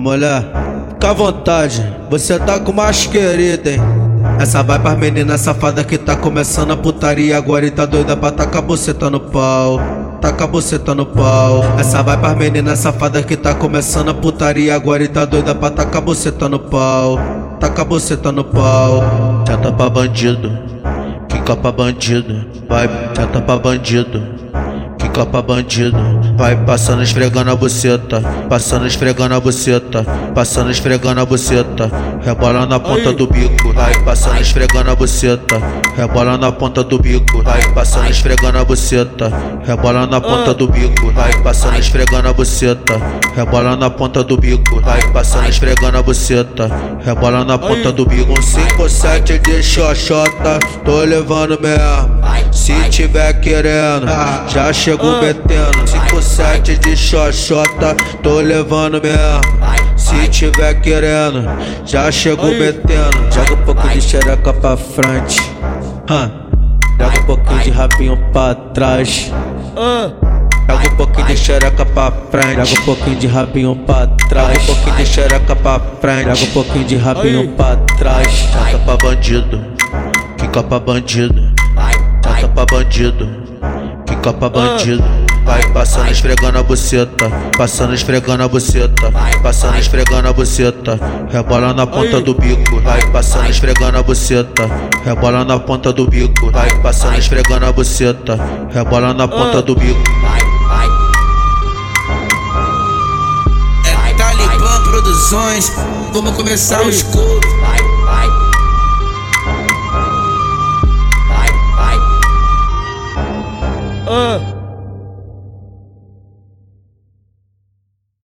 Ô mulher, fica à vontade, você tá com mais querida, hein? Essa vai pras meninas safada que tá começando a putaria agora e tá doida pra tacar buceta no pau. Taca buceta no pau. Essa vai pras meninas safada que tá começando a putaria agora e tá doida pra tacar buceta no pau. Taca buceta no pau. Tenta pra bandido, quica pra bandido, vai, tenta pra bandido quica pra bandido. Vai passando esfregando a buceta, passando esfregando a buceta, passando esfregando a buceta, rebola na ponta do bico. Vai passando esfregando a buceta, rebola na ponta do bico. Vai passando esfregando a buceta, rebola na ponta do bico. Vai passando esfregando a buceta, rebola na ponta do bico. Vai passando esfregando a buceta, rebola na ponta do bico. Um 5 7 de xoxota, tô levando mesmo. Se tiver querendo, já chego metendo. 5-7 de xoxota, tô levando mesmo. Se tiver querendo, já chego metendo. Joga um pouco de xereca pra frente. Joga um pouquinho de rabinho pra trás. Joga um pouquinho de xereca pra frente. Joga um pouquinho de rabinho pra trás Joga um pouquinho de xereca pra frente. Joga um pouquinho de rabinho pra trás. Joga pra bandido. Fica pra bandido pra bandido, fica pra bandido. Vai passando esfregando a buceta, passando esfregando a buceta, passando esfregando a buceta, rebola na ponta do bico. Vai passando esfregando a buceta, rebola na ponta do bico. Vai passando esfregando a buceta, rebola na ponta do bico. É Talibã Produções, vamos começar o escuro.